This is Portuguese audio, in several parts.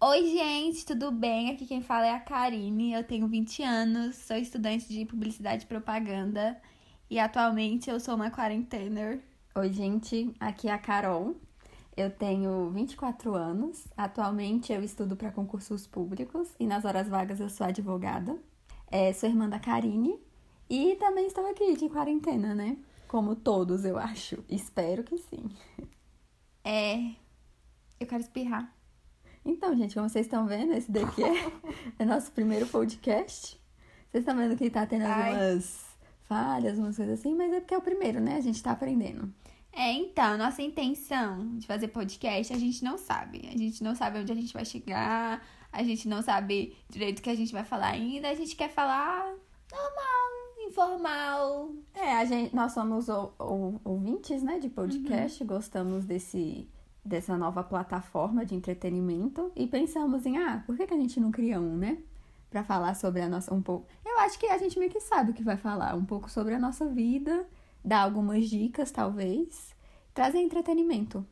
Oi, gente, tudo bem? Aqui quem fala é a Karine. Eu tenho 20 anos, sou estudante de publicidade e propaganda e atualmente eu sou uma quarentener. Oi, gente, aqui é a Carol. Eu tenho 24 anos. Atualmente eu estudo para concursos públicos e nas horas vagas eu sou advogada. É, sou irmã da Karine e também estou aqui de quarentena, né? Como todos, eu acho. Espero que sim. É. Eu quero espirrar. Então, gente, como vocês estão vendo, esse daqui é, é nosso primeiro podcast. Vocês estão vendo que tá tendo algumas falhas, umas coisas assim, mas é porque é o primeiro, né? A gente tá aprendendo. É, então, nossa intenção de fazer podcast, a gente não sabe. A gente não sabe onde a gente vai chegar, a gente não sabe direito o que a gente vai falar ainda. A gente quer falar normal, informal. É, a gente, nós somos ou- ou- ouvintes, né, de podcast, gostamos desse, dessa nova plataforma de entretenimento e pensamos em, ah, por que, que a gente não cria um, né? Pra falar sobre a nossa, um pouco... Eu acho que a gente meio que sabe o que vai falar, um pouco sobre a nossa vida, dar algumas dicas, talvez, trazer entretenimento.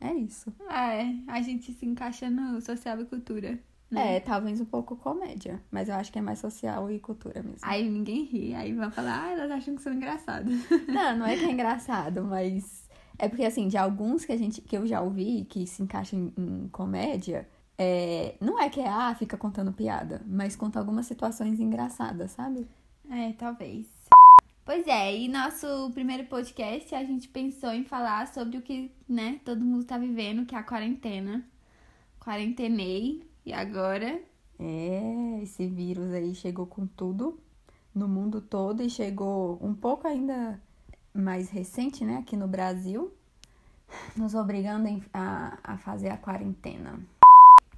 É isso. É, a gente se encaixa no social e cultura. né? É, talvez um pouco comédia, mas eu acho que é mais social e cultura mesmo. Aí ninguém ri, aí vão falar, ah, elas acham que são engraçadas. Não, não é que é engraçado, mas é porque assim, de alguns que a gente que eu já ouvi que se encaixam em, em comédia, é, não é que é ah, fica contando piada, mas conta algumas situações engraçadas, sabe? É, talvez. Pois é, e nosso primeiro podcast a gente pensou em falar sobre o que, né, todo mundo tá vivendo, que é a quarentena. Quarentenei, e agora? É, esse vírus aí chegou com tudo no mundo todo e chegou um pouco ainda mais recente, né, aqui no Brasil, nos obrigando a, a fazer a quarentena.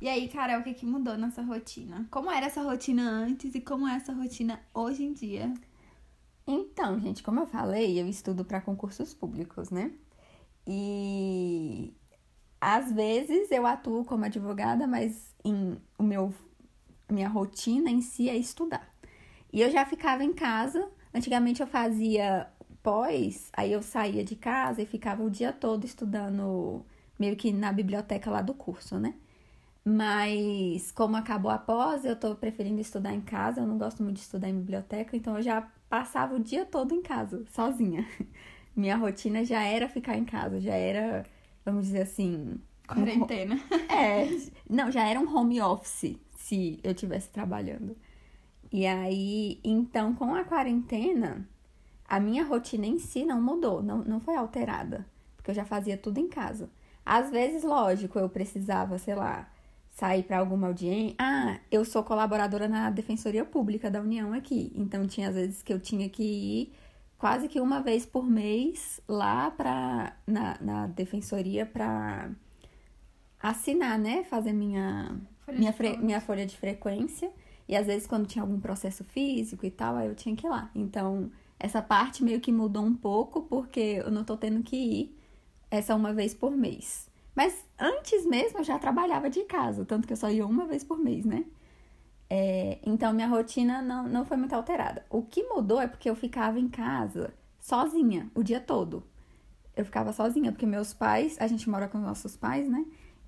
E aí, Carol, o que, que mudou nessa rotina? Como era essa rotina antes e como é essa rotina hoje em dia? Então, gente, como eu falei, eu estudo para concursos públicos, né? E às vezes eu atuo como advogada, mas em, o meu minha rotina em si é estudar. E eu já ficava em casa. Antigamente eu fazia pós, aí eu saía de casa e ficava o dia todo estudando meio que na biblioteca lá do curso, né? Mas como acabou a pós, eu tô preferindo estudar em casa, eu não gosto muito de estudar em biblioteca, então eu já passava o dia todo em casa, sozinha. Minha rotina já era ficar em casa, já era, vamos dizer assim, um Quarentena. é, não, já era um home office se eu estivesse trabalhando. E aí, então, com a quarentena, a minha rotina em si não mudou, não, não foi alterada, porque eu já fazia tudo em casa. Às vezes, lógico, eu precisava, sei lá, sair para alguma audiência. Ah, eu sou colaboradora na Defensoria Pública da União aqui, então tinha às vezes que eu tinha que ir quase que uma vez por mês lá pra, na, na defensoria para assinar, né? Fazer minha, Folha minha, fre- minha folha de frequência. E às vezes, quando tinha algum processo físico e tal, aí eu tinha que ir lá. Então, essa parte meio que mudou um pouco, porque eu não tô tendo que ir essa uma vez por mês. Mas antes mesmo eu já trabalhava de casa, tanto que eu só ia uma vez por mês, né? É, então, minha rotina não, não foi muito alterada. O que mudou é porque eu ficava em casa sozinha o dia todo. Eu ficava sozinha, porque meus pais, a gente mora com os nossos pais, né?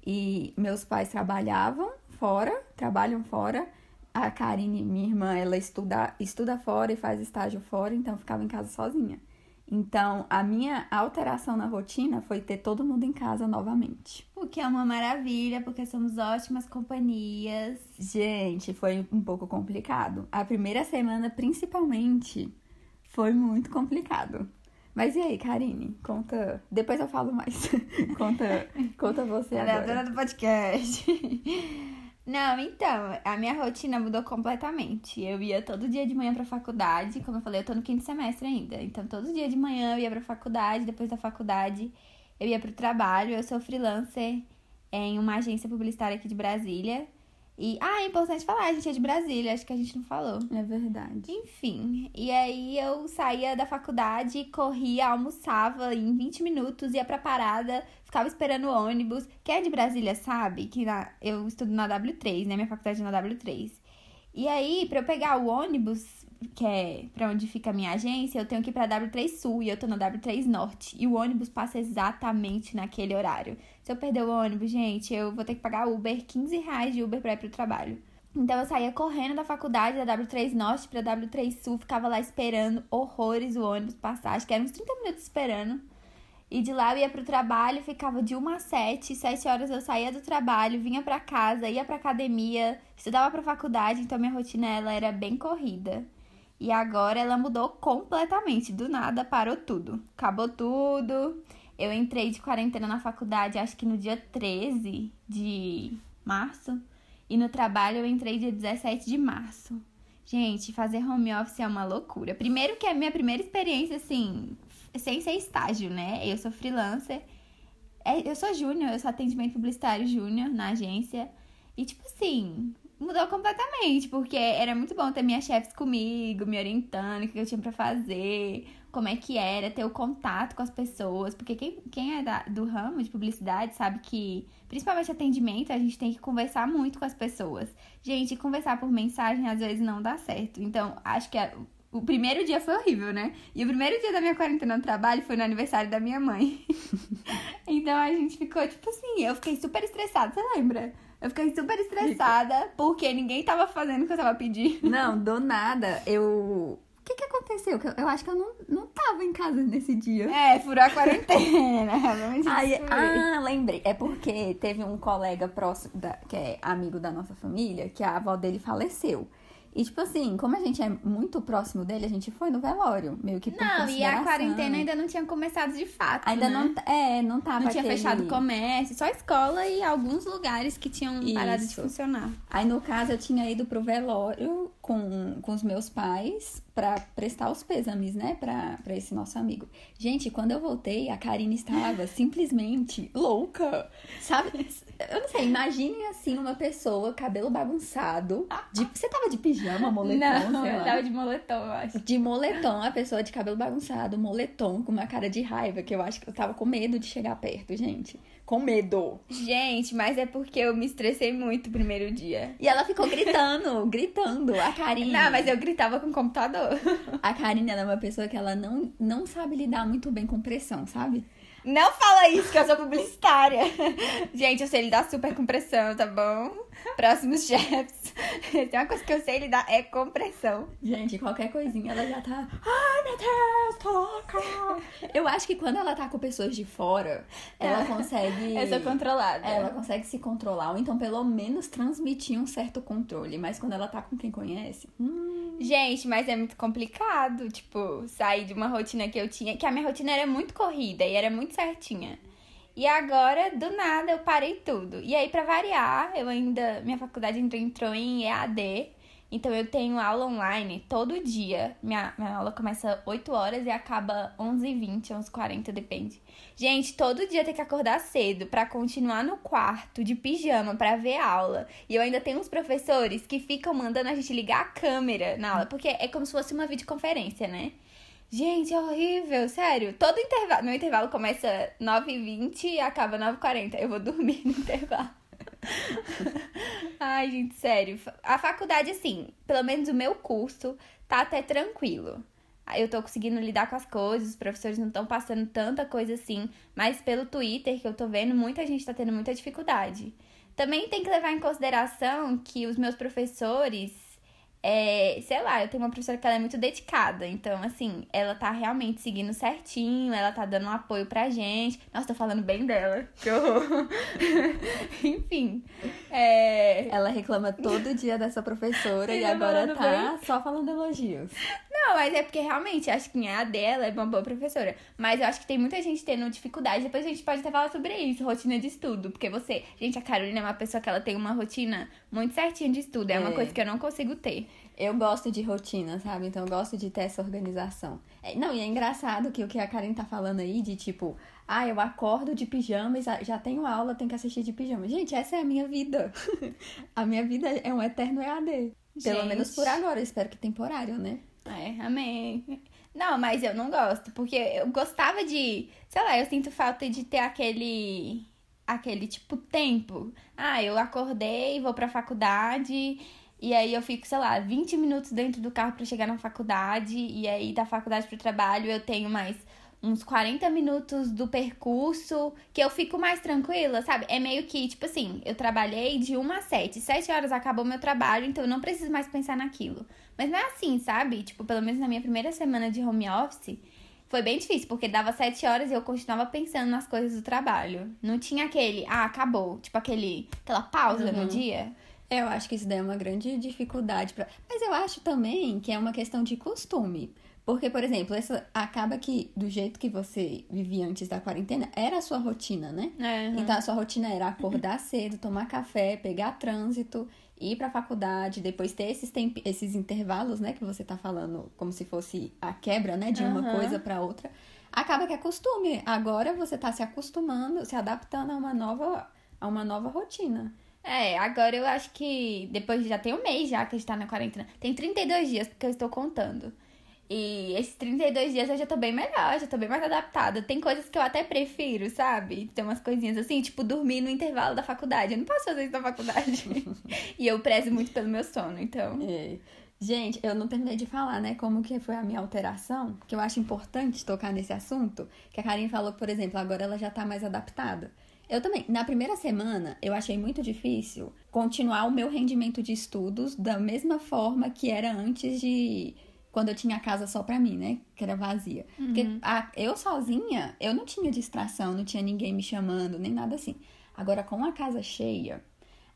E meus pais trabalhavam fora, trabalham fora. A Karine, minha irmã, ela estuda, estuda fora e faz estágio fora, então eu ficava em casa sozinha. Então, a minha alteração na rotina foi ter todo mundo em casa novamente. O que é uma maravilha, porque somos ótimas companhias. Gente, foi um pouco complicado. A primeira semana, principalmente, foi muito complicado. Mas e aí, Karine? Conta. Depois eu falo mais. conta, conta você Ela é a agora. dona do podcast. Não, então, a minha rotina mudou completamente. Eu ia todo dia de manhã pra faculdade, como eu falei, eu tô no quinto semestre ainda. Então, todo dia de manhã eu ia pra faculdade, depois da faculdade eu ia pro trabalho. Eu sou freelancer em uma agência publicitária aqui de Brasília. E, ah, é importante falar, a gente é de Brasília, acho que a gente não falou. É verdade. Enfim, e aí eu saía da faculdade, corria, almoçava em 20 minutos, ia pra parada, ficava esperando o ônibus. Quem é de Brasília sabe que na- eu estudo na W3, né? Minha faculdade é na W3. E aí, pra eu pegar o ônibus, que é pra onde fica a minha agência, eu tenho que ir pra W3 Sul e eu tô na W3 Norte. E o ônibus passa exatamente naquele horário. Se eu perder o ônibus, gente, eu vou ter que pagar Uber, 15 reais de Uber pra ir pro trabalho. Então eu saía correndo da faculdade, da W3 Norte pra W3 Sul, ficava lá esperando horrores o ônibus passar, acho que eram uns 30 minutos esperando. E de lá eu ia pro trabalho, ficava de 1 às 7, 7 horas eu saía do trabalho, vinha pra casa, ia pra academia, estudava pra faculdade, então minha rotina ela era bem corrida. E agora ela mudou completamente, do nada parou tudo. Acabou tudo. Eu entrei de quarentena na faculdade, acho que no dia 13 de março. E no trabalho eu entrei dia 17 de março. Gente, fazer home office é uma loucura. Primeiro que é a minha primeira experiência, assim, sem ser estágio, né? Eu sou freelancer. É, eu sou júnior, eu sou atendimento publicitário júnior na agência. E, tipo assim, mudou completamente, porque era muito bom ter minhas chefes comigo, me orientando, o que eu tinha para fazer, como é que era, ter o contato com as pessoas. Porque quem, quem é da, do ramo de publicidade sabe que, principalmente atendimento, a gente tem que conversar muito com as pessoas. Gente, conversar por mensagem às vezes não dá certo. Então, acho que a, o primeiro dia foi horrível, né? E o primeiro dia da minha quarentena no trabalho foi no aniversário da minha mãe. então a gente ficou, tipo assim, eu fiquei super estressada, você lembra? Eu fiquei super estressada porque ninguém tava fazendo o que eu tava pedindo. Não, do nada, eu. O que, que aconteceu? Eu acho que eu não, não tava em casa nesse dia. É, furou a quarentena. Aí, ah, lembrei. É porque teve um colega próximo, da, que é amigo da nossa família, que a avó dele faleceu. E, tipo assim, como a gente é muito próximo dele, a gente foi no velório, meio que por Não, e a quarentena ainda não tinha começado de fato, Ainda né? não, é, não tava Não tinha aquele... fechado o comércio, só escola e alguns lugares que tinham Isso. parado de funcionar. Aí, no caso, eu tinha ido pro velório com, com os meus pais pra prestar os pêsames, né, pra, pra esse nosso amigo. Gente, quando eu voltei, a Karine estava simplesmente louca, sabe? Eu não sei, imagine assim uma pessoa, cabelo bagunçado, de, você tava de pijama, moletom, não, sei eu tava de moletom, eu acho. De moletom, a pessoa de cabelo bagunçado, moletom, com uma cara de raiva, que eu acho que eu tava com medo de chegar perto, gente. Com medo. Gente, mas é porque eu me estressei muito o primeiro dia. E ela ficou gritando, gritando. A Karine. Não, mas eu gritava com o computador. A Karine ela é uma pessoa que ela não, não sabe lidar muito bem com pressão, sabe? Não fala isso, que eu sou publicitária. Gente, eu sei lidar super com pressão, tá bom? Próximos chefs. Tem uma coisa que eu sei lidar é com pressão. Gente, qualquer coisinha ela já tá. Ai, meu Deus, toca! Eu acho que quando ela tá com pessoas de fora, ela consegue. Eu sou controlada. Ela consegue se controlar, ou então pelo menos transmitir um certo controle. Mas quando ela tá com quem conhece. Hum... Gente, mas é muito complicado, tipo, sair de uma rotina que eu tinha, que a minha rotina era muito corrida e era muito certinha. E agora, do nada, eu parei tudo. E aí, pra variar, eu ainda. Minha faculdade entrou, entrou em EAD. Então eu tenho aula online todo dia. Minha, minha aula começa 8 horas e acaba 11h20, 11h40, depende. Gente, todo dia tem que acordar cedo pra continuar no quarto de pijama pra ver aula. E eu ainda tenho uns professores que ficam mandando a gente ligar a câmera na aula, porque é como se fosse uma videoconferência, né? Gente, é horrível, sério. Todo intervalo. Meu intervalo começa 9h20 e acaba 9h40. Eu vou dormir no intervalo. Ai, gente, sério. A faculdade, assim, pelo menos o meu curso, tá até tranquilo. Eu tô conseguindo lidar com as coisas, os professores não estão passando tanta coisa assim, mas pelo Twitter que eu tô vendo, muita gente tá tendo muita dificuldade. Também tem que levar em consideração que os meus professores é, sei lá, eu tenho uma professora que ela é muito dedicada. Então, assim, ela tá realmente seguindo certinho, ela tá dando um apoio pra gente. Nossa, tô falando bem dela. Que horror. Enfim. É... Ela reclama todo dia dessa professora e Tá agora tá só falando elogios. Não, mas é porque realmente acho que a dela é uma boa professora. Mas eu acho que tem muita gente tendo dificuldade. Depois a gente pode até falar sobre isso, rotina de estudo. Porque você, gente, a Carolina é uma pessoa que ela tem uma rotina muito certinha de estudo. É, uma É. coisa que eu não consigo ter. Eu gosto de rotina, sabe? Então eu gosto de ter essa organização. É, não, e é engraçado que o que a Karen tá falando aí de tipo, ah, eu acordo de pijama e já- já tenho aula, tenho que assistir de pijama. Gente, essa é a minha vida. a minha vida é um eterno EAD. Pelo Gente. menos por agora, eu espero que temporário, né? É, amém. Não, mas eu não gosto, porque eu gostava de, sei lá, eu sinto falta de ter aquele aquele tipo tempo. Ah, eu acordei, vou pra faculdade e aí eu fico, sei lá, 20 minutos dentro do carro pra chegar na faculdade e aí da faculdade pro trabalho eu tenho mais uns 40 minutos do percurso, que eu fico mais tranquila, sabe? É meio que, tipo assim, eu trabalhei de 1 a 7. 7 horas acabou meu trabalho, então eu não preciso mais pensar naquilo. Mas não é assim, sabe? Tipo, pelo menos na minha primeira semana de home office, foi bem difícil, porque dava 7 horas e eu continuava pensando nas coisas do trabalho. Não tinha aquele, ah, acabou. Tipo, aquele, aquela pausa Uhum. no dia. Eu acho que isso daí é uma grande dificuldade. Pra... Mas eu acho também que é uma questão de costume. Porque, por exemplo, essa acaba que do jeito que você vivia antes da quarentena, era a sua rotina, né? É, Então a sua rotina era acordar cedo, tomar café, pegar trânsito, ir pra faculdade, depois ter esses, temp... esses intervalos, né, que você tá falando, como se fosse a quebra, né, de uma coisa pra outra. Acaba que é costume. Agora você tá se acostumando, se adaptando a uma nova, a uma nova rotina. É, agora eu acho que depois já tem um mês já que a gente tá na quarentena. Tem 32 dias, porque eu estou contando. E esses 32 dias eu já tô bem melhor, já tô bem mais adaptada. Tem coisas que eu até prefiro, sabe? Tem umas coisinhas assim, tipo dormir no intervalo da faculdade. Eu não posso fazer isso na faculdade. e eu prezo muito pelo meu sono, então. É. Gente, eu não terminei de falar, né, como que foi a minha alteração, que eu acho importante tocar nesse assunto, que a Karine falou, por exemplo, agora ela já tá mais adaptada. Eu também, na primeira semana, eu achei muito difícil continuar o meu rendimento de estudos da mesma forma que era antes de quando eu tinha a casa só pra mim, né, que era vazia. Porque a- eu sozinha, eu não tinha distração, não tinha ninguém me chamando, nem nada assim. Agora com a casa cheia,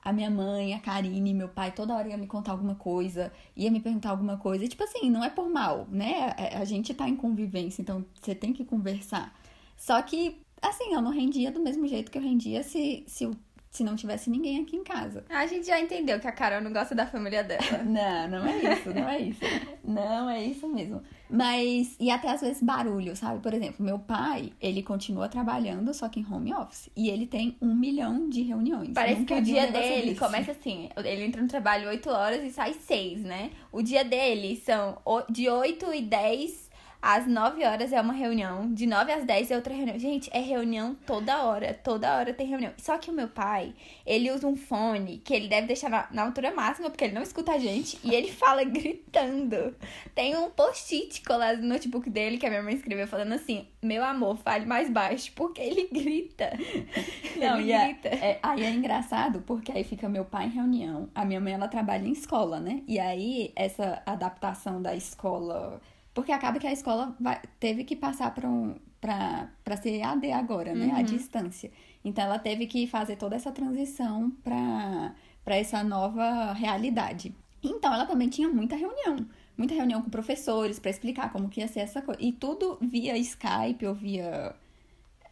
a minha mãe, a Karine, meu pai, toda hora ia me contar alguma coisa, ia me perguntar alguma coisa. E, tipo assim, não é por mal, né? A, a gente tá em convivência, então você tem que conversar. Só que, assim, eu não rendia do mesmo jeito que eu rendia se, se, se não tivesse ninguém aqui em casa. A gente já entendeu que a Carol não gosta da família dela. Não, não é isso, não é isso. Não é isso mesmo. Mas, e até às vezes barulho, sabe? Por exemplo, meu pai, ele continua trabalhando, só que em home office. E ele tem um milhão de reuniões. Parece que o um dia negócio dele começa assim. Ele entra no trabalho 8 horas e sai 6, né? O dia dele são de 8 e 10 às 9 horas é uma reunião. De 9 às 10 é outra reunião. Gente, é reunião toda hora. Toda hora tem reunião. Só que o meu pai, ele usa um fone que ele deve deixar na, na altura máxima, porque ele não escuta a gente. E ele fala gritando. Tem um post-it colado no notebook dele que a minha mãe escreveu falando assim: Meu amor, fale mais baixo, porque ele grita. Não, ele e é, grita. é- aí é engraçado, porque aí fica meu pai em reunião, a minha mãe ela trabalha em escola, né? E aí essa adaptação da escola. Porque acaba que a escola vai- teve que passar para um, pra ser AD agora, né? À distância. Então ela teve que fazer toda essa transição para para essa nova realidade. Então ela também tinha muita reunião. Muita reunião com professores para explicar como que ia ser essa coisa. E tudo via Skype ou via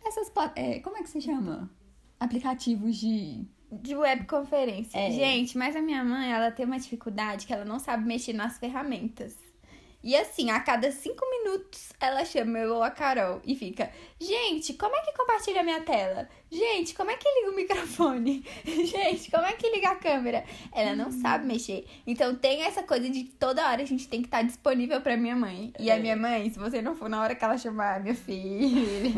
essas é, como é que se chama? Aplicativos de De webconferência. É. Gente, mas a minha mãe, ela tem uma dificuldade que ela não sabe mexer nas ferramentas. E assim, a cada cinco minutos, ela chama eu ou a Carol e fica: Gente, como é que compartilha a minha tela? Gente, como é que liga o microfone? Gente, como é que liga a câmera? Ela não sabe mexer. Então tem essa coisa de que toda hora a gente tem que estar disponível pra minha mãe. E a É. minha mãe, se você não for na hora que ela chamar minha filha,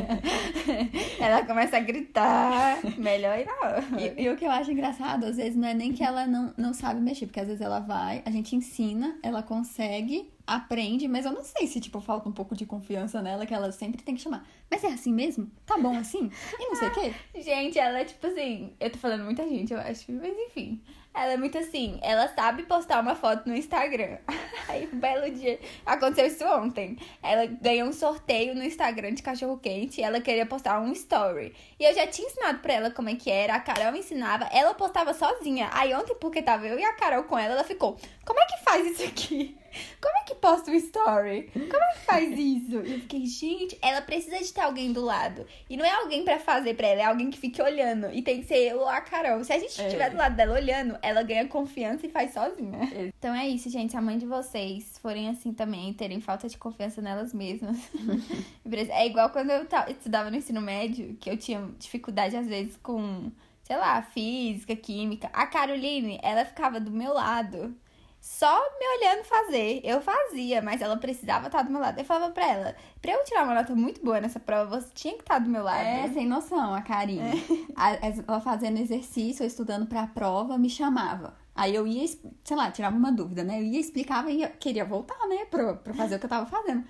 ela começa a gritar. Melhor ir na hora. E, e o que eu acho engraçado, às vezes, não é nem que ela não, não sabe mexer, porque às vezes ela vai, a gente ensina, ela consegue, aprende, mas eu não sei se, tipo, falta um pouco de confiança nela, que ela sempre tem que chamar. Mas é assim mesmo? Tá bom assim? E não sei o quê. Gente, ela é tipo assim. Eu tô falando muita gente, eu acho. Mas enfim. Ela é muito assim. Ela sabe postar uma foto no Instagram. Aí, um belo dia. Aconteceu isso ontem. Ela ganhou um sorteio no Instagram de cachorro-quente e ela queria postar um story. E eu já tinha ensinado pra ela como é que era. A Carol ensinava. Ela postava sozinha. Aí, ontem, porque tava eu e a Carol com ela, ela ficou: Como é que faz isso aqui? Como é que posta um story? Como é que faz isso? E eu fiquei, gente, ela precisa de ter alguém do lado. E não é alguém pra fazer pra ela, é alguém que fique olhando. E tem que ser eu ou a Carol. Se a gente É. estiver do lado dela olhando, ela ganha confiança e faz sozinha. Então é isso, gente. Se a mãe de vocês forem assim também, terem falta de confiança nelas mesmas. é igual quando eu estudava no ensino médio, que eu tinha dificuldade às vezes com, sei lá, física, química. A Caroline, ela ficava do meu lado só me olhando fazer. Eu fazia, mas ela precisava estar do meu lado. Eu falava pra ela, pra eu tirar uma nota muito boa nessa prova, você tinha que estar do meu lado. É, sem noção, a Karine. A- Ela fazendo exercício, ou estudando pra prova, me chamava. Aí eu ia, sei lá, tirava uma dúvida, né? Eu ia, explicava e ia- queria voltar, né? Pra, pra fazer o que eu tava fazendo.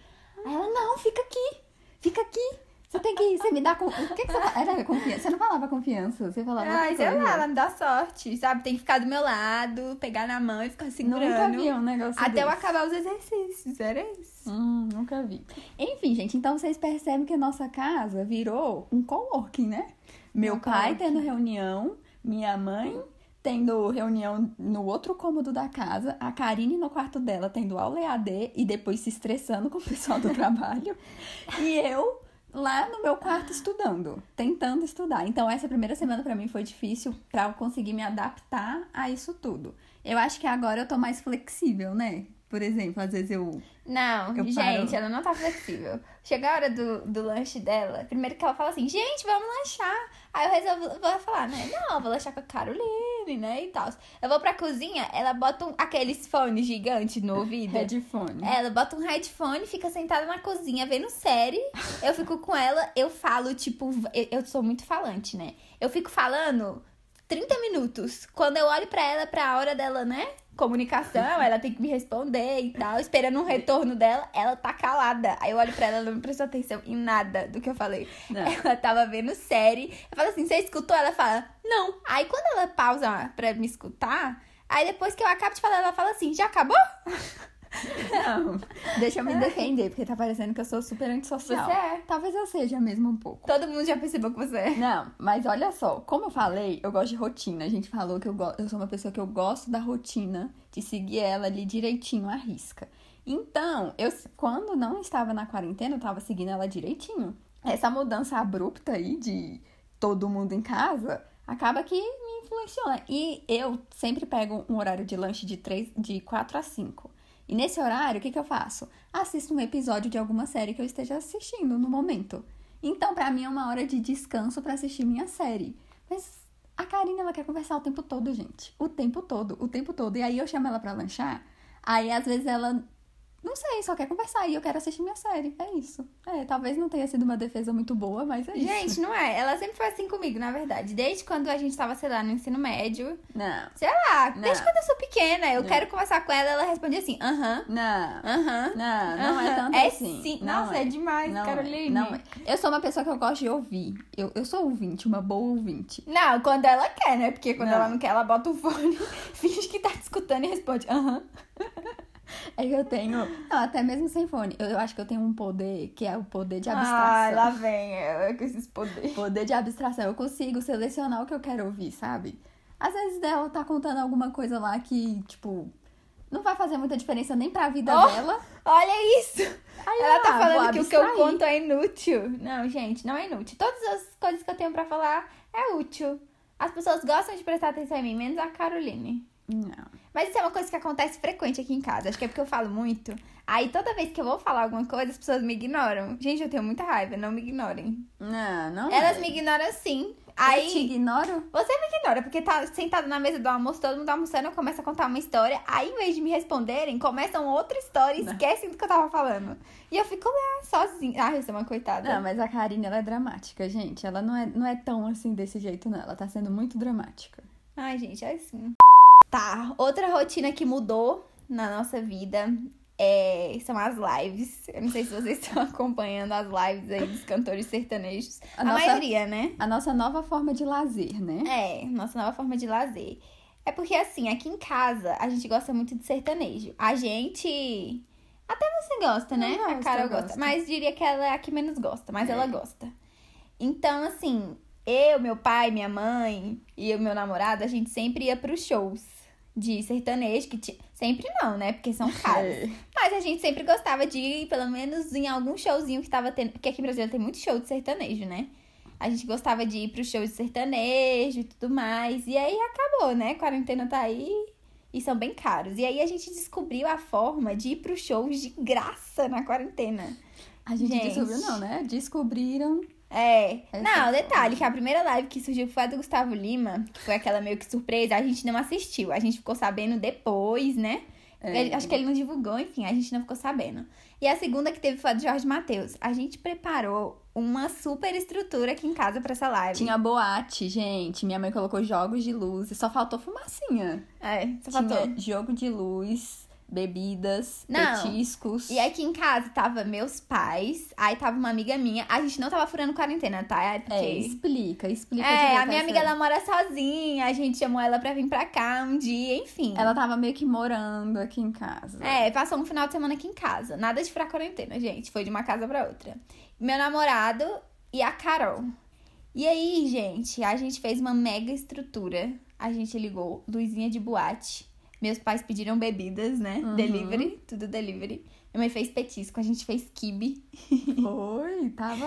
Aí ela, não, fica aqui. Fica aqui. Você tem que. Você me dá. con- O que, que você fala? Era confiança. Você não falava confiança. Você falava. Ai, sei lá, ela me dá sorte, sabe? Tem que ficar do meu lado, pegar na mão e ficar segurando. Nunca vi um negócio Até eu desse. acabar os exercícios, era isso. Hum, nunca vi. Enfim, gente, então vocês percebem que a nossa casa virou um coworking, né? Meu Um pai coworking. tendo reunião, minha mãe tendo reunião no outro cômodo da casa, a Karine no quarto dela tendo aula EAD e depois se estressando com o pessoal do trabalho, e eu lá no meu quarto estudando, tentando estudar. Então essa primeira semana pra mim foi difícil pra eu conseguir me adaptar a isso tudo. Eu acho que agora eu tô mais flexível, né? Por exemplo, às vezes eu Não, Eu gente, ela não tá flexível. Chega a hora do, do lanche dela, primeiro que ela fala assim, gente, vamos lanchar. Aí eu resolvo vou falar, né? Não, vou lanchar com a Caroline, né? E tal. Eu vou pra cozinha, ela bota um, aqueles fones gigantes no ouvido. headphone. Ela bota um headphone, fica sentada na cozinha vendo série. Eu fico com ela, eu falo, tipo, eu, eu sou muito falante, né? Eu fico falando 30 minutos. Quando eu olho pra ela, pra hora dela, né? Comunicação, ela tem que me responder e tal, esperando um retorno dela, ela tá calada. Aí eu olho pra ela, ela não prestou atenção em nada do que eu falei. Não. Ela tava vendo série. Eu falo assim: você escutou? Ela fala, não. Aí quando ela pausa pra me escutar, aí depois que eu acabo de falar, ela fala assim: já acabou? Não, deixa eu me defender, porque tá parecendo que eu sou super antissocial. Você é. Talvez eu seja mesmo um pouco. Todo mundo já percebeu que você é. Não, mas olha só, como eu falei, eu gosto de rotina. A gente falou que eu, go- eu sou uma pessoa que eu gosto da rotina, de seguir ela ali direitinho, à risca. Então, eu quando não estava na quarentena, eu tava seguindo ela direitinho. Essa mudança abrupta aí de todo mundo em casa acaba que me influenciou. E eu sempre pego um horário de lanche de, três, de 4 a 5. E nesse horário, o que, que eu faço? Assisto um episódio de alguma série que eu esteja assistindo no momento. Então, pra mim, é uma hora de descanso pra assistir minha série. Mas a Karina, ela quer conversar o tempo todo, gente. O tempo todo, o tempo todo. E aí eu chamo ela pra lanchar. Aí, às vezes, ela. Não sei, só quer conversar e eu quero assistir minha série. É isso. É, talvez não tenha sido uma defesa muito boa, mas é isso. Gente, não é. Ela sempre foi assim comigo, na verdade. Desde quando a gente tava, sei lá, no ensino médio. Não. Sei lá, Não. desde quando eu sou pequena. Eu Não. quero conversar com ela, ela responde assim, aham, Não. aham. Não, não é aham. tanto é assim. Sim. Não Nossa, é, demais, Não Caroline. É, não é. Eu sou uma pessoa que eu gosto de ouvir. Eu, eu sou ouvinte, uma boa ouvinte. Não, quando ela quer, né? Porque quando ela não quer, ela bota o fone, finge que tá te escutando e responde, aham. É que eu tenho. Não, até mesmo sem fone. Eu, eu acho que eu tenho um poder que é o poder de abstração. Ai, lá vem ela com esses poderes. Poder de abstração. Eu consigo selecionar o que eu quero ouvir, sabe? Às vezes ela tá contando alguma coisa lá que, tipo, não vai fazer muita diferença nem pra vida Oh! dela. Olha isso! Aí Ela tá ah, falando que o que eu conto é inútil. Não, gente, não é inútil. Todas as coisas que eu tenho pra falar é útil. As pessoas gostam de prestar atenção em mim, menos a Caroline. Não. Mas isso é uma coisa que acontece frequente aqui em casa. Acho que é porque eu falo muito. Aí toda vez que eu vou falar alguma coisa, as pessoas me ignoram. Gente, eu tenho muita raiva, não me ignorem. Não, não. Elas é. me ignoram sim. Eu te Aí ignoro? você me ignora, porque tá sentado na mesa do almoço, todo mundo almoçando, eu começo a contar uma história. Aí, em vez de me responderem, começam outra história e esquecem do que eu tava falando. E eu fico lá, sozinha. Ai, eu sou uma coitada. Não, mas a Karine, ela é dramática, gente. Ela não é, não é tão assim desse jeito, não. Ela tá sendo muito dramática. Ai, gente, é assim. Tá, outra rotina que mudou na nossa vida é, são as lives. Eu não sei se vocês estão acompanhando as lives aí dos cantores sertanejos. A A, nossa- maioria, né? A nossa nova forma de lazer, né? É, nossa nova forma de lazer. É porque, assim, aqui em casa a gente gosta muito de sertanejo. A gente. Até você gosta, né? Eu a gosto, Carol gosta. gosto. Mas diria que ela é a que menos gosta, mas É. ela gosta. Então, assim, eu, meu pai, minha mãe e o meu namorado, a gente sempre ia pros shows de sertanejo, que sempre não, né? Porque são caros. É. Mas a gente sempre gostava de ir, pelo menos, em algum showzinho que tava tendo. Porque aqui em Brasília tem muito show de sertanejo, né? A gente gostava de ir pro show de sertanejo e tudo mais. E aí acabou, né? Quarentena tá aí e são bem caros. E aí a gente descobriu a forma de ir pro shows de graça na quarentena. A gente, Gente. descobriu, não, né? Descobriram. É. Não, é detalhe, que a primeira live que surgiu foi a do Gustavo Lima, que foi aquela meio que surpresa, a gente não assistiu. A gente ficou sabendo depois, né? É. Acho que ele não divulgou, enfim, a gente não ficou sabendo. E a segunda que teve foi a do Jorge Matheus. A gente preparou uma super estrutura aqui em casa pra essa live. Tinha boate, gente. Minha mãe colocou jogos de luz. Só faltou fumacinha. É, só Tinha faltou. jogo de luz. Bebidas, Não. petiscos. E aqui em casa tava meus pais, aí tava uma amiga minha. A gente não tava furando quarentena, tá? É porque. É, explica, explica. É, a minha essa- amiga ela mora sozinha, a gente chamou ela pra vir pra cá um dia, enfim. Ela tava meio que morando aqui em casa. É, passou um final de semana aqui em casa. Nada de furar quarentena, gente. Foi de uma casa pra outra. Meu namorado e a Carol. E aí, gente, a gente fez uma mega estrutura. A gente ligou luzinha de boate. Meus pais pediram bebidas, né? Uhum. Delivery, tudo delivery. Minha mãe fez petisco, a gente fez kibe. Foi, tava,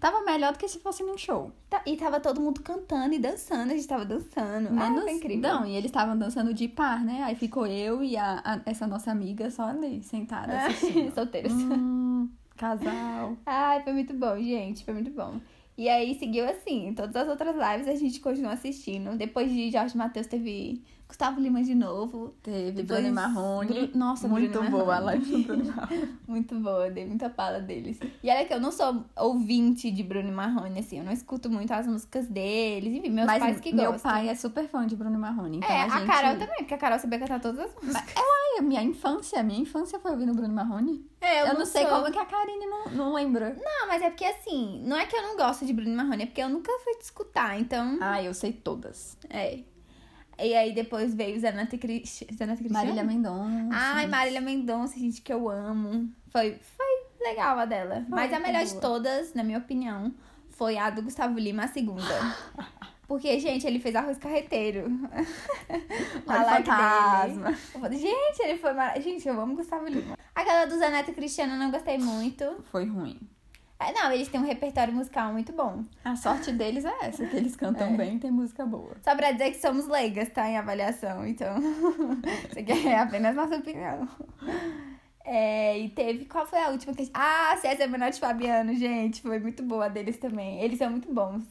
tava melhor do que se fosse num show. Tá- E tava todo mundo cantando e dançando, a gente tava dançando. ah, Menos, foi incrível. Não, e eles estavam dançando de par, né? Aí ficou eu e a, a- essa nossa amiga só ali, sentada assistindo. Solteiros. Hum, casal. Ai, foi muito bom, gente. Foi muito bom. E aí seguiu assim. Todas as outras lives a gente continuou assistindo. Depois de Jorge Matheus teve Gustavo Lima de novo. Teve Depois- Bruno Marrone. Bru- Nossa, muito Bruno boa a Marrone. live do Bruno Marrone. Muito boa, dei muita pala deles. E olha que eu não sou ouvinte de Bruno Marrone, assim. Eu não escuto muito as músicas deles. Enfim, meus Mas pais que meu gostam. pai é super fã de Bruno Marrone. Então é, a, a, gente... Carol também, porque a Carol sabia cantar todas as músicas. Ai, minha infância, minha infância foi ouvindo Bruno Marrone. É, Eu, não sei sou. como que a Karine não, não lembra. Não, mas é porque assim, não é que eu não gosto de Bruno Marrone, é porque eu nunca fui te escutar, então. Ah, eu sei todas. É. E aí depois veio Zanata Cris... Zanata Cristiano? Marília Mendonça. Ai, Marília Mendonça, gente, que eu amo. Foi, foi legal a dela. Mas a foi melhor de boa. todas, na minha opinião, foi a do Gustavo Lima, a segunda. Porque, gente, ele fez arroz carreteiro. Olha o fantasma. dele. Gente, ele foi maravilhoso. Gente, eu amo Gustavo Lima. Aquela do Zaneta Cristiano eu não gostei muito. Foi ruim. É, não, eles têm um repertório musical muito bom. A sorte deles é essa, que eles cantam É. bem e tem música boa. Só pra dizer que somos leigas, tá? Em avaliação, então. Isso aqui é apenas nossa opinião. É, e teve. Qual foi a última que. Ah, César Menotti e Fabiano, gente. Foi muito boa deles também. Eles são muito bons.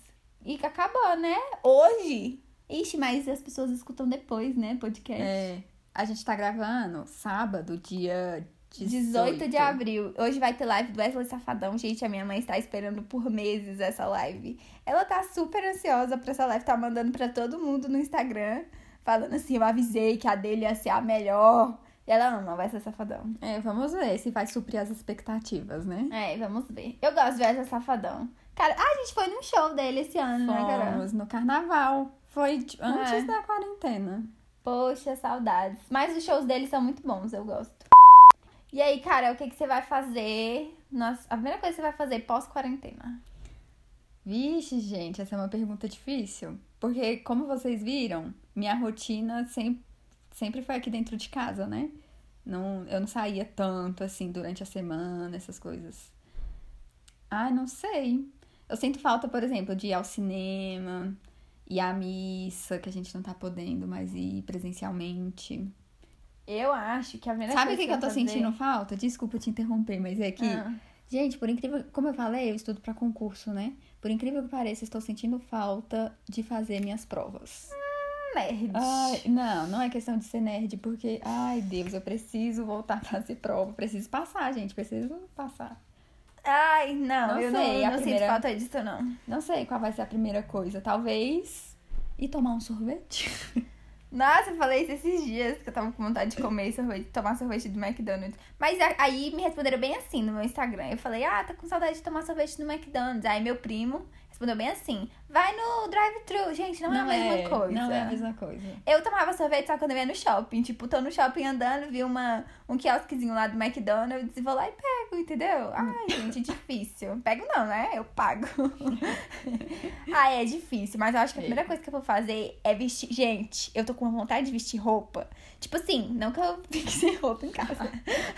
E acabou, né? Hoje. Ixi, mas as pessoas escutam depois, né? Podcast. É, a gente tá gravando sábado, dia 18, 18 de abril. Hoje vai ter live do Wesley Safadão. Gente, a minha mãe está esperando por meses essa live. Ela tá super ansiosa pra essa live. Tá mandando pra todo mundo no Instagram. Falando assim, eu avisei que a dele ia ser a melhor. E ela ama Wesley Safadão. É, vamos ver se vai suprir as expectativas, né? É, vamos ver. Eu gosto do Wesley Safadão. Cara, ah, a gente foi num show dele esse ano, né, Carol? Fomos no carnaval. Foi antes É. da quarentena. Poxa, saudades. Mas os shows dele são muito bons, eu gosto. E aí, cara, o que, que você vai fazer? Nossa, a primeira coisa que você vai fazer pós-quarentena. Vixe, gente, essa é uma pergunta difícil. Porque, como vocês viram, minha rotina sempre, sempre foi aqui dentro de casa, né? Não, eu não saía tanto assim durante a semana, essas coisas. Ai, não sei. Eu sinto falta, por exemplo, de ir ao cinema, ir à missa, que a gente não tá podendo mais ir presencialmente. Eu acho que a primeira Sabe o que, que eu tô vai sentindo falta? Desculpa te interromper, mas é que. fazer- Ah. Gente, por incrível, como eu falei, eu estudo pra concurso, né? Por incrível que pareça, estou sentindo falta de fazer minhas provas. nerd. Ai, não, não é questão de ser nerd, porque, ai, Deus, eu preciso voltar a fazer prova, preciso passar, gente, preciso passar. Ai, não, Não eu sei, não, a não primeira- sinto falta disso, não. Não sei qual vai ser a primeira coisa, talvez ir tomar um sorvete. Nossa, eu falei isso esses dias, que eu tava com vontade de comer sorvete, tomar sorvete do McDonald's. Mas aí me responderam bem assim no meu Instagram. Eu falei, ah, tá com saudade de tomar sorvete no McDonald's. Aí meu primo respondeu bem assim, vai no drive-thru. Gente, não, é a mesma coisa. Não é a mesma coisa. Eu tomava sorvete só quando eu ia no shopping. Tipo, tô no shopping andando, vi uma, um quiosquezinho lá do McDonald's e vou lá e pego, entendeu? Ai, gente, difícil. Pego não, né? Eu pago. Ai, é difícil, mas eu acho que a É. primeira coisa que eu vou fazer é vestir. Gente, eu tô com vontade de vestir roupa. Tipo assim, não que eu fique sem roupa em casa.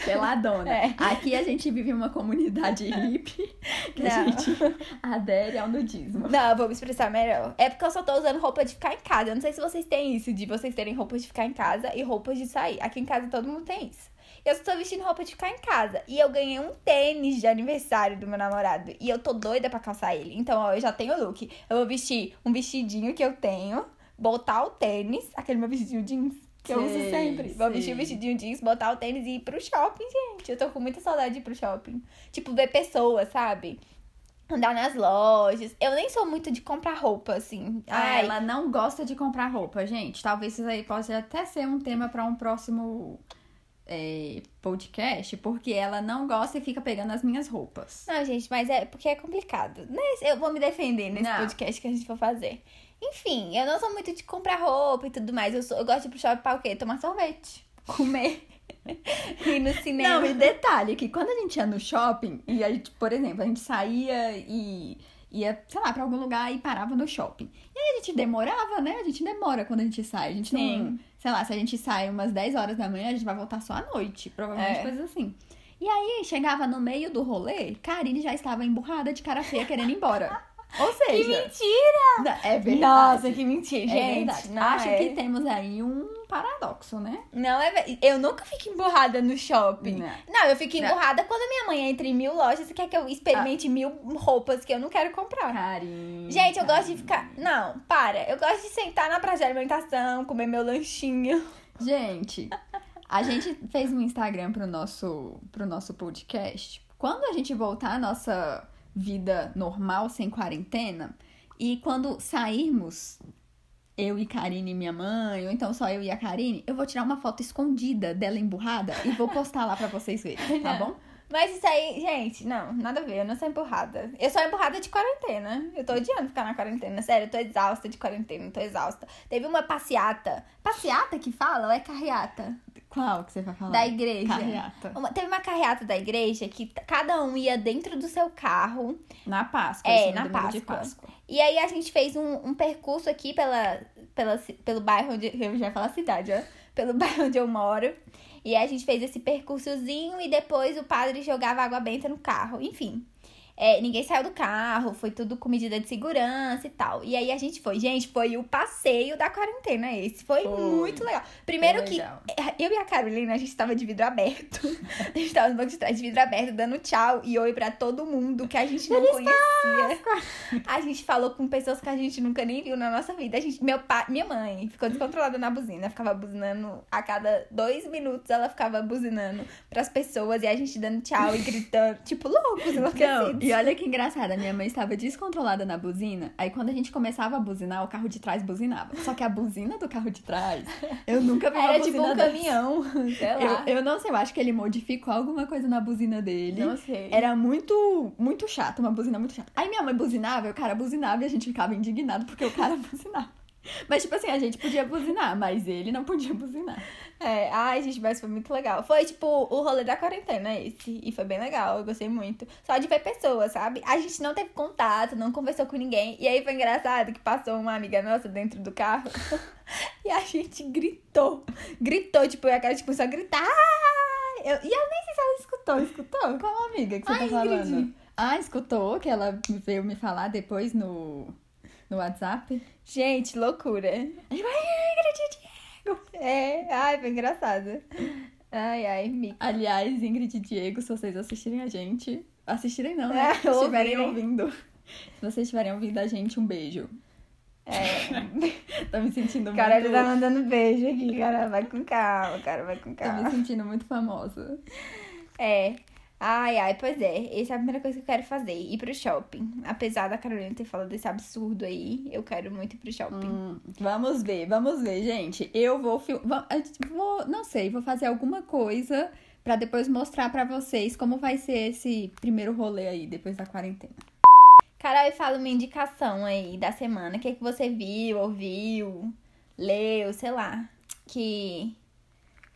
Peladona. É. Aqui a gente vive uma comunidade hippie que a Não. gente adere ao nudismo. Não, eu vou me expressar melhor. É porque eu só tô usando roupa de ficar em casa. Eu não sei se vocês têm isso, de vocês terem roupas de ficar em casa e roupas de sair. Aqui em casa todo mundo tem isso. Eu só tô vestindo roupa de ficar em casa. E eu ganhei um tênis de aniversário do meu namorado. E eu tô doida pra calçar ele. Então, ó, eu já tenho o look. Eu vou vestir um vestidinho que eu tenho, botar o tênis, aquele meu vestidinho jeans. Que eu uso sempre. Vou vestir o vestidinho jeans, botar o tênis e ir pro shopping, gente. Eu tô com muita saudade de ir pro shopping. Tipo, ver pessoas, sabe? Andar nas lojas. Eu nem sou muito de comprar roupa, assim. Ah, Ai, ela não gosta de comprar roupa, gente. Talvez isso aí possa até ser um tema pra um próximo é, podcast porque ela não gosta e fica pegando as minhas roupas. Não, gente, mas é porque é complicado. Nesse- Eu vou me defender nesse Não. podcast que a gente for fazer. Enfim, eu não sou muito de comprar roupa e tudo mais. Eu, sou- eu gosto de ir pro shopping pra o quê? Tomar sorvete, comer, ir no cinema. Não, e detalhe que quando a gente ia no shopping, e a gente, por exemplo, a gente saía e ia, sei lá, pra algum lugar e parava no shopping. E aí a gente demorava, né? A gente demora quando a gente sai. A gente não. Sim. Sei lá, se a gente sai umas 10 horas da manhã, a gente vai voltar só à noite. Provavelmente É. coisas assim. E aí, chegava no meio do rolê, Karine já estava emburrada de cara feia querendo ir embora. Ou Que seja, mentira! é verdade. Nossa, que mentira, É gente. Não Acho é. que temos aí um paradoxo, né? Não é Eu nunca fico emburrada no shopping. Não. Não, eu fico Não. emburrada quando minha mãe entra em mil lojas e quer que eu experimente mil roupas que eu não quero comprar. Karine. Gente, eu gosto de ficar. Não, para. Eu gosto de sentar na praça de alimentação, comer meu lanchinho. Gente, a gente fez um Instagram pro nosso, pro nosso podcast. Quando a gente voltar à nossa vida normal, sem quarentena, e quando sairmos, eu e Karine e minha mãe, ou então só eu e a Karine, eu vou tirar uma foto escondida dela emburrada e vou postar lá pra vocês verem, tá bom? Mas isso aí, gente, não, nada a ver. Eu não sou empurrada. Eu sou empurrada de quarentena. Eu tô odiando ficar na quarentena. Sério, eu tô exausta de quarentena. Tô exausta. Teve uma passeata. Passeata que fala ou é carreata? Qual que você vai falar? Da igreja. Carreata. Uma- teve uma carreata da igreja que cada um ia dentro do seu carro. Na Páscoa. É, esse na Páscoa. Páscoa. E aí a gente fez um, um percurso aqui pela, pela, pelo bairro onde. Eu já ia falar cidade, ó. Pelo bairro onde eu moro. E aí a gente fez esse percursozinho e depois o padre jogava água benta no carro. Enfim. É, ninguém saiu do carro, foi tudo com medida de segurança e tal. E aí a gente foi. Gente, foi o passeio da quarentena esse. Foi, Foi. muito legal. Primeiro que legal. eu e a Carolina, a gente tava de vidro aberto. A gente tava no banco de trás de vidro aberto, dando tchau e oi pra todo mundo que a gente não conhecia. A gente falou com pessoas que a gente nunca nem viu na nossa vida. A gente, meu pai, minha mãe ficou descontrolada na buzina, ficava buzinando a cada dois minutos, ela ficava buzinando pras pessoas e a gente dando tchau e gritando, tipo, loucos, Não, enlouquecidos. E olha que engraçado, a minha mãe estava descontrolada na buzina, aí quando a gente começava a buzinar, o carro de trás buzinava. Só que a buzina do carro de trás, eu nunca vi uma Era tipo buzina um dessa. caminhão, sei lá. Eu, eu não sei, eu acho que ele modificou alguma coisa na buzina dele. Não sei. Era muito, muito chato, uma buzina muito chata. Aí minha mãe buzinava, o cara buzinava e a gente ficava indignado porque o cara buzinava. Mas, tipo assim, a gente podia buzinar, mas ele não podia buzinar. É, ai, gente, mas foi muito legal. Foi, tipo, o rolê da quarentena esse. E foi bem legal, eu gostei muito. Só de ver pessoas, sabe? A gente não teve contato, não conversou com ninguém. E aí foi engraçado que passou uma amiga nossa dentro do carro. e a gente gritou. Gritou, tipo, e a cara, tipo, só gritar. Eu, e eu nem sei se ela escutou, escutou? Qual amiga que você Ai, tá falando? Ingrid. Ah, escutou que ela veio me falar depois no, no WhatsApp? Gente, loucura. Ingrid Diego. É, ai, foi engraçado. Ai, ai, mico. Aliás, Ingrid e Diego, se vocês assistirem a gente. Assistirem não, É, né? Se estiverem ouvindo. Se vocês estiverem ouvindo a gente, um beijo. É. Tô me sentindo cara muito. já tá mandando beijo aqui, cara. Vai com calma, cara, vai com Tô calma. me sentindo muito famosa. É. Ai, ai, pois é. Essa é a primeira coisa que eu quero fazer. Ir pro shopping. Apesar da Carolina ter falado desse absurdo aí, eu quero muito ir pro shopping. Hum, vamos ver, vamos ver, gente. Eu vou, vou, não sei, vou fazer alguma coisa pra depois mostrar pra vocês como vai ser esse primeiro rolê aí depois da quarentena. Carol, fala uma indicação aí da semana. O que, que você viu, ouviu, leu, sei lá. Que,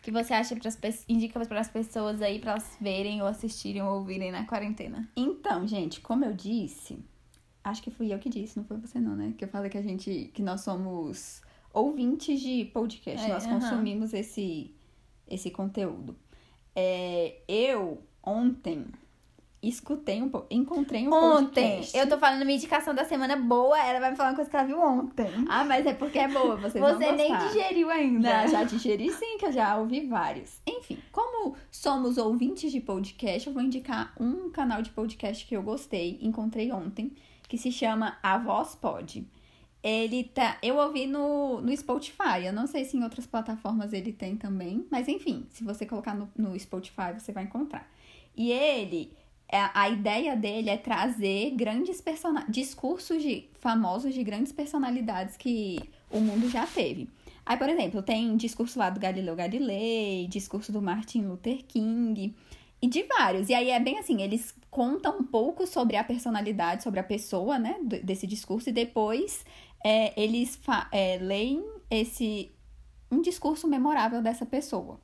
que você acha pras. Indica pras pessoas aí pra elas verem ou assistirem ou ouvirem na quarentena. Então, gente, como eu disse, acho que fui eu que disse, não foi você não, né? Que eu falei que a gente, que nós somos ouvintes de podcast, É, nós consumimos esse esse conteúdo. É, eu ontem escutei um pouco, encontrei um Ontem, podcast. eu tô falando minha indicação da semana boa, ela vai me falar uma coisa que ela viu ontem. Ah, mas é porque é boa, vocês vão Você nem gostar. digeriu ainda. Não, já digeri sim, que eu já ouvi vários. Enfim, como somos ouvintes de podcast, eu vou indicar um canal de podcast que eu gostei, encontrei ontem, que se chama A Voz Pode. Ele tá. Eu ouvi no, no Spotify. Eu não sei se em outras plataformas ele tem também. Mas enfim, se você colocar no, no Spotify, você vai encontrar. E ele. É- A ideia dele é trazer grandes. Discursos de famosos de grandes personalidades que o mundo já teve. Aí, por exemplo, tem discurso lá do Galileu Galilei, discurso do Martin Luther King e de vários. E aí é bem assim, eles contam um pouco sobre a personalidade, sobre a pessoa, né, desse discurso e depois é, eles é, leem esse um discurso memorável dessa pessoa.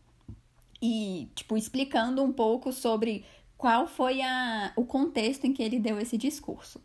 E, tipo, explicando um pouco sobre qual foi a, o contexto em que ele deu esse discurso.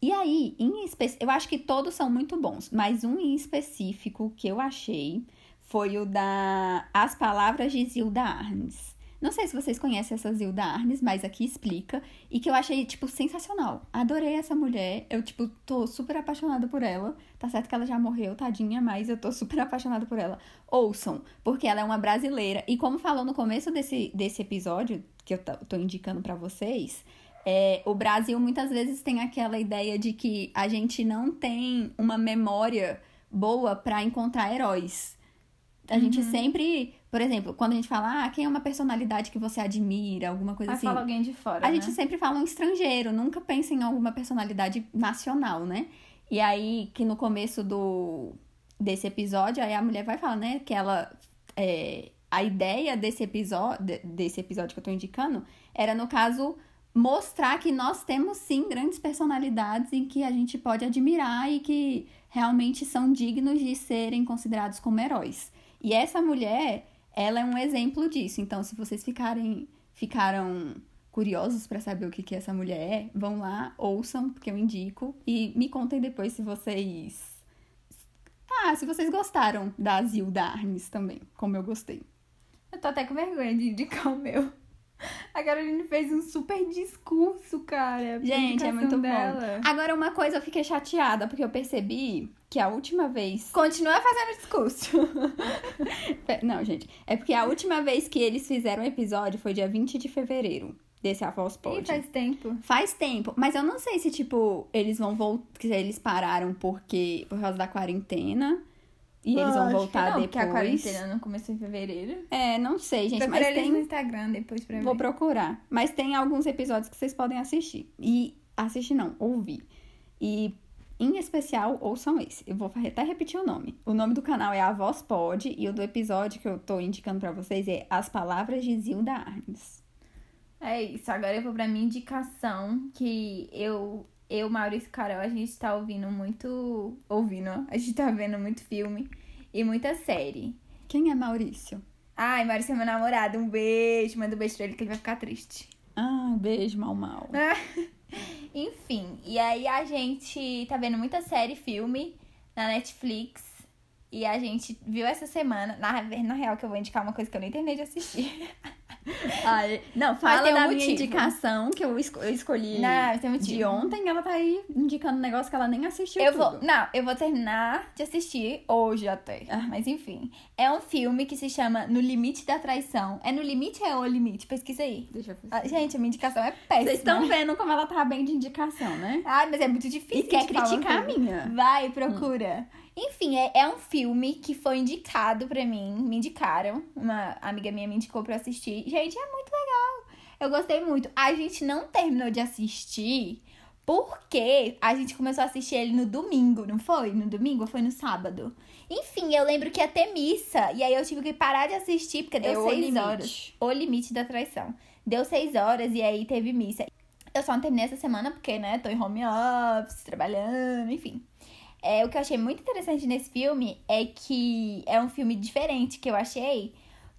E aí, em eu acho que todos são muito bons, mas um em específico que eu achei foi o da As Palavras de Zilda Arnes. Não sei se vocês conhecem essa Zilda Arnes, mas aqui explica. E que eu achei, tipo, sensacional. Adorei essa mulher. Eu, tipo, tô super apaixonada por ela. Tá certo que ela já morreu, tadinha, mas eu tô super apaixonada por ela. Ouçam, porque ela é uma brasileira. E como falou no começo desse, desse episódio, que eu tô indicando para vocês, é, o Brasil muitas vezes tem aquela ideia de que a gente não tem uma memória boa para encontrar heróis. A uhum. gente sempre, por exemplo, quando a gente fala, ah, quem é uma personalidade que você admira, alguma coisa Aí assim. fala alguém de fora. A né? gente sempre fala um estrangeiro, nunca pensa em alguma personalidade nacional, né? E aí, que no começo do desse episódio, aí a mulher vai falar, né, que ela. É, a ideia desse episódio, desse episódio que eu tô indicando, era, no caso, mostrar que nós temos sim grandes personalidades em que a gente pode admirar e que realmente são dignos de serem considerados como heróis. E essa mulher, ela é um exemplo disso. Então, se vocês ficarem ficaram curiosos para saber o que que essa mulher é, vão lá, ouçam, porque eu indico e me contem depois se vocês ah, se vocês gostaram da Zilda Arnes também, como eu gostei. Eu tô até com vergonha de indicar o meu. A Caroline fez um super discurso, cara. Gente, é muito dela. bom. Agora, uma coisa eu fiquei chateada, porque eu percebi que a última vez. Continua fazendo discurso. Não, gente. É porque a última vez que eles fizeram o episódio foi dia 20 de fevereiro. Desse Avós Pod. faz tempo. Faz tempo. Mas eu não sei se, tipo, eles vão voltar. Se eles pararam porque. Por causa da quarentena. E eles vão voltar não, depois. Porque a quarentena não começou em fevereiro. É, não sei, gente. Procura mas tem... no Instagram depois pra ver. Vou procurar. Mas tem alguns episódios que vocês podem assistir. E assistir não, ouvir. E em especial, ouçam esse. Eu vou até repetir o nome. O nome do canal é A Voz Pode e o do episódio que eu tô indicando para vocês é As Palavras de Zilda Arnes. É isso. Agora eu vou pra minha indicação que eu eu, Maurício e Carol, a gente tá ouvindo muito. Ouvindo, a gente tá vendo muito filme e muita série. Quem é Maurício? Ai, Maurício é meu namorado. Um beijo. Manda um beijo pra ele que ele vai ficar triste. Ah, beijo, mal, mal. Enfim, e aí a gente tá vendo muita série, filme na Netflix. E a gente viu essa semana. Na, na real, que eu vou indicar uma coisa que eu nem terminei de assistir. Ai, não, fala um da motivo. minha indicação que eu, esco eu escolhi não, de ontem. Ela tá aí indicando um negócio que ela nem assistiu. Eu tudo. vou. Não, eu vou terminar de assistir hoje até. Ah. Mas enfim. É um filme que se chama No Limite da Traição. É no limite ou é o limite? Pesquisa aí. Deixa eu ah, Gente, a minha indicação é péssima. Vocês estão vendo como ela tá bem de indicação, né? Ai, mas é muito difícil. E quer criticar a minha. Vai, procura. Hum. Enfim, é, é um filme que foi indicado para mim, me indicaram. Uma amiga minha me indicou pra assistir. Gente, é muito legal. Eu gostei muito. A gente não terminou de assistir porque a gente começou a assistir ele no domingo, não foi? No domingo ou foi no sábado? Enfim, eu lembro que ia ter missa. E aí eu tive que parar de assistir, porque deu é seis horas. O limite da traição. Deu seis horas e aí teve missa. Eu só não terminei essa semana porque, né, tô em home office, trabalhando, enfim. É, o que eu achei muito interessante nesse filme é que é um filme diferente que eu achei,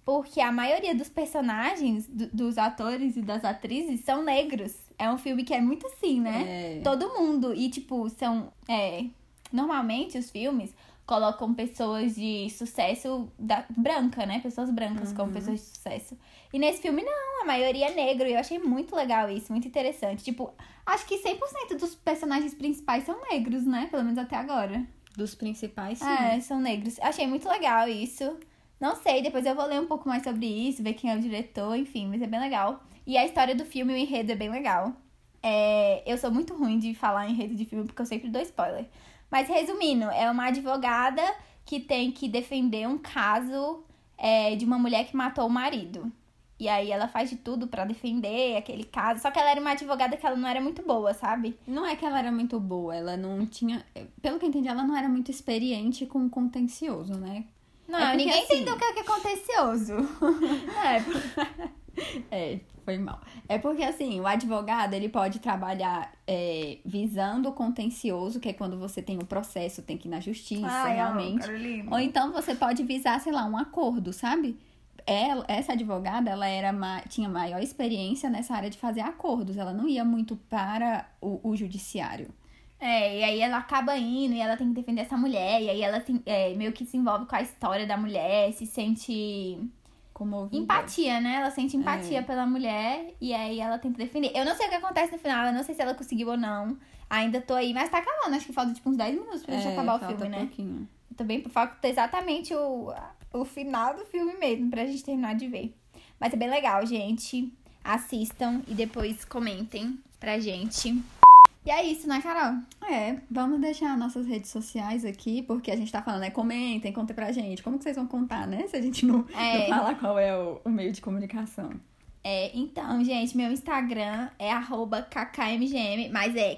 porque a maioria dos personagens, do, dos atores e das atrizes são negros. É um filme que é muito assim, né? É. Todo mundo. E, tipo, são. É, normalmente os filmes colocam pessoas de sucesso da, branca, né? Pessoas brancas uhum. como pessoas de sucesso. E nesse filme, não, a maioria é negro. E eu achei muito legal isso, muito interessante. Tipo, acho que 100% dos personagens principais são negros, né? Pelo menos até agora. Dos principais, sim. É, são negros. Achei muito legal isso. Não sei, depois eu vou ler um pouco mais sobre isso, ver quem é o diretor, enfim, mas é bem legal. E a história do filme, o enredo é bem legal. É, eu sou muito ruim de falar enredo de filme porque eu sempre dou spoiler. Mas resumindo, é uma advogada que tem que defender um caso é, de uma mulher que matou o marido. E aí ela faz de tudo para defender aquele caso. Só que ela era uma advogada que ela não era muito boa, sabe? Não é que ela era muito boa, ela não tinha. Pelo que eu entendi, ela não era muito experiente com contencioso, né? Não, É porque, ninguém assim- entendeu o que é que é contencioso. É, foi mal. É porque, assim, o advogado, ele pode trabalhar é, visando o contencioso, que é quando você tem um processo, tem que ir na justiça, realmente. Ou então você pode visar, sei lá, um acordo, sabe? Ela, essa advogada, ela era ma- tinha maior experiência nessa área de fazer acordos. Ela não ia muito para o, o judiciário. É, e aí ela acaba indo e ela tem que defender essa mulher. E aí ela se- é, meio que se envolve com a história da mulher, se sente Como empatia, né? Ela sente empatia É. pela mulher e aí ela tenta defender. Eu não sei o que acontece no final, eu não sei se ela conseguiu ou não. Ainda tô aí, mas tá acabando. Acho que falta tipo uns 10 minutos pra gente acabar o filme, né? É, Pouquinho. Também falta exatamente o, o final do filme mesmo, pra gente terminar de ver. Mas é bem legal, gente. Assistam e depois comentem pra gente. E é isso, né, Carol? É, vamos deixar nossas redes sociais aqui, porque a gente tá falando, né? Comentem, contem pra gente. Como que vocês vão contar, né? Se a gente não, É. não falar qual é o, o meio de comunicação. É, então, gente, meu Instagram é arroba kkmgm, mas é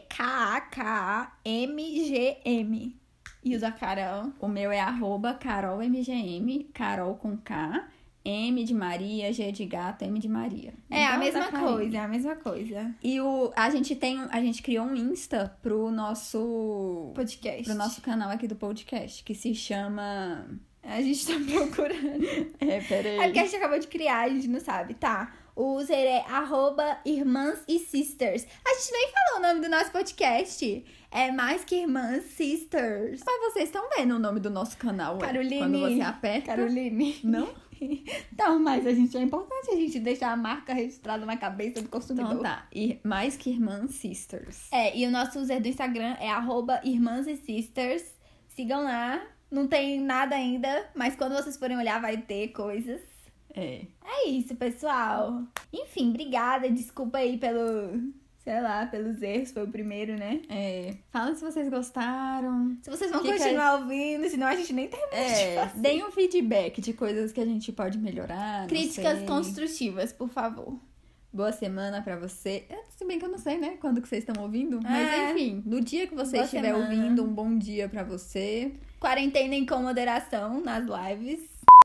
K-A-K-A-M-G-M. E o da Carol? O meu é arroba carolmgm, carol com K, M de Maria, G de gato, M de Maria. É a Igual mesma coisa, é a mesma coisa. E o, a gente tem, a gente criou um Insta pro nosso, Podcast. pro nosso canal aqui do podcast, que se chama... A gente tá procurando. É, peraí. É porque a gente acabou de criar, a gente não sabe, tá? O user é arroba irmãs e sisters. A gente nem falou o nome do nosso podcast. É mais que irmãs sisters. Mas vocês estão vendo o nome do nosso canal? Caroline. Quando você aperta... Caroline. Não? Então, mas a gente é importante a gente deixar a marca registrada na cabeça do consumidor. Então tá. E mais que irmãs sisters. É, e o nosso user do Instagram é arroba irmãs e sisters. Sigam lá. Não tem nada ainda, mas quando vocês forem olhar vai ter coisas. É. É isso, pessoal. Enfim, obrigada. Desculpa aí pelo, sei lá, pelos erros. Foi o primeiro, né? É. Fala se vocês gostaram. Se vocês vão Que que continuar ouvindo, senão a gente nem termina É, deem um feedback de coisas que a gente pode melhorar. Críticas construtivas, por favor. Boa semana pra você. É, se bem que eu não sei, né, quando que vocês estão ouvindo. Mas É. enfim, no dia que você Boa estiver semana. ouvindo, um bom dia pra você. Quarentena com moderação nas lives.